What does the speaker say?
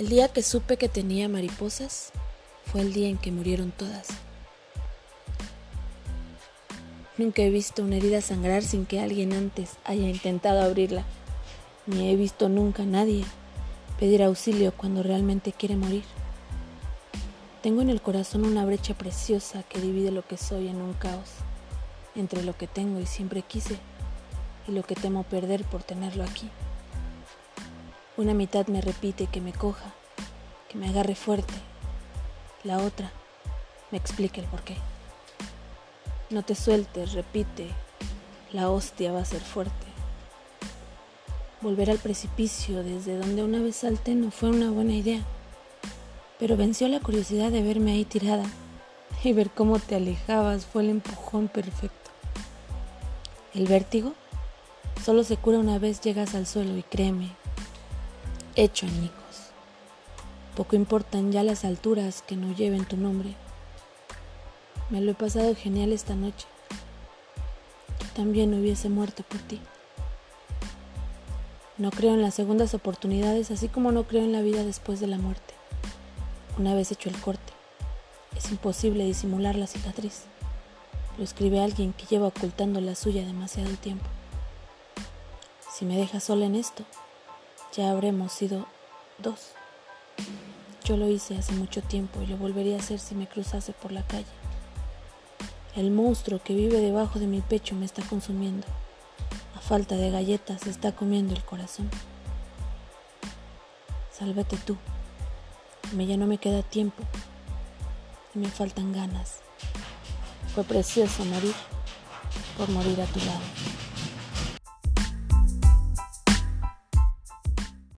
El día que supe que tenía mariposas fue el día en que murieron todas. Nunca he visto una herida sangrar sin que alguien antes haya intentado abrirla, ni he visto nunca a nadie pedir auxilio cuando realmente quiere morir. Tengo en el corazón una brecha preciosa que divide lo que soy en un caos, entre lo que tengo y siempre quise y lo que temo perder por tenerlo aquí. Una mitad me repite que me coja, que me agarre fuerte. La otra me explica el porqué. No te sueltes, repite, la hostia va a ser fuerte. Volver al precipicio desde donde una vez salté no fue una buena idea, pero venció la curiosidad de verme ahí tirada y ver cómo te alejabas fue el empujón perfecto. El vértigo solo se cura una vez llegas al suelo y créeme, hecho añicos. Poco importan ya las alturas que no lleven tu nombre. Me lo he pasado genial esta noche. Yo también hubiese muerto por ti. No creo en las segundas oportunidades, así como no creo en la vida después de la muerte. Una vez hecho el corte, es imposible disimular la cicatriz. Lo escribe alguien que lleva ocultando la suya demasiado tiempo. Si me dejas sola en esto, ya habremos sido dos. Yo lo hice hace mucho tiempo y lo volvería a hacer si me cruzase por la calle. El monstruo que vive debajo de mi pecho me está consumiendo. A falta de galletas está comiendo el corazón. Sálvate tú. Me ya no me queda tiempo y me faltan ganas. Fue precioso morir por morir a tu lado.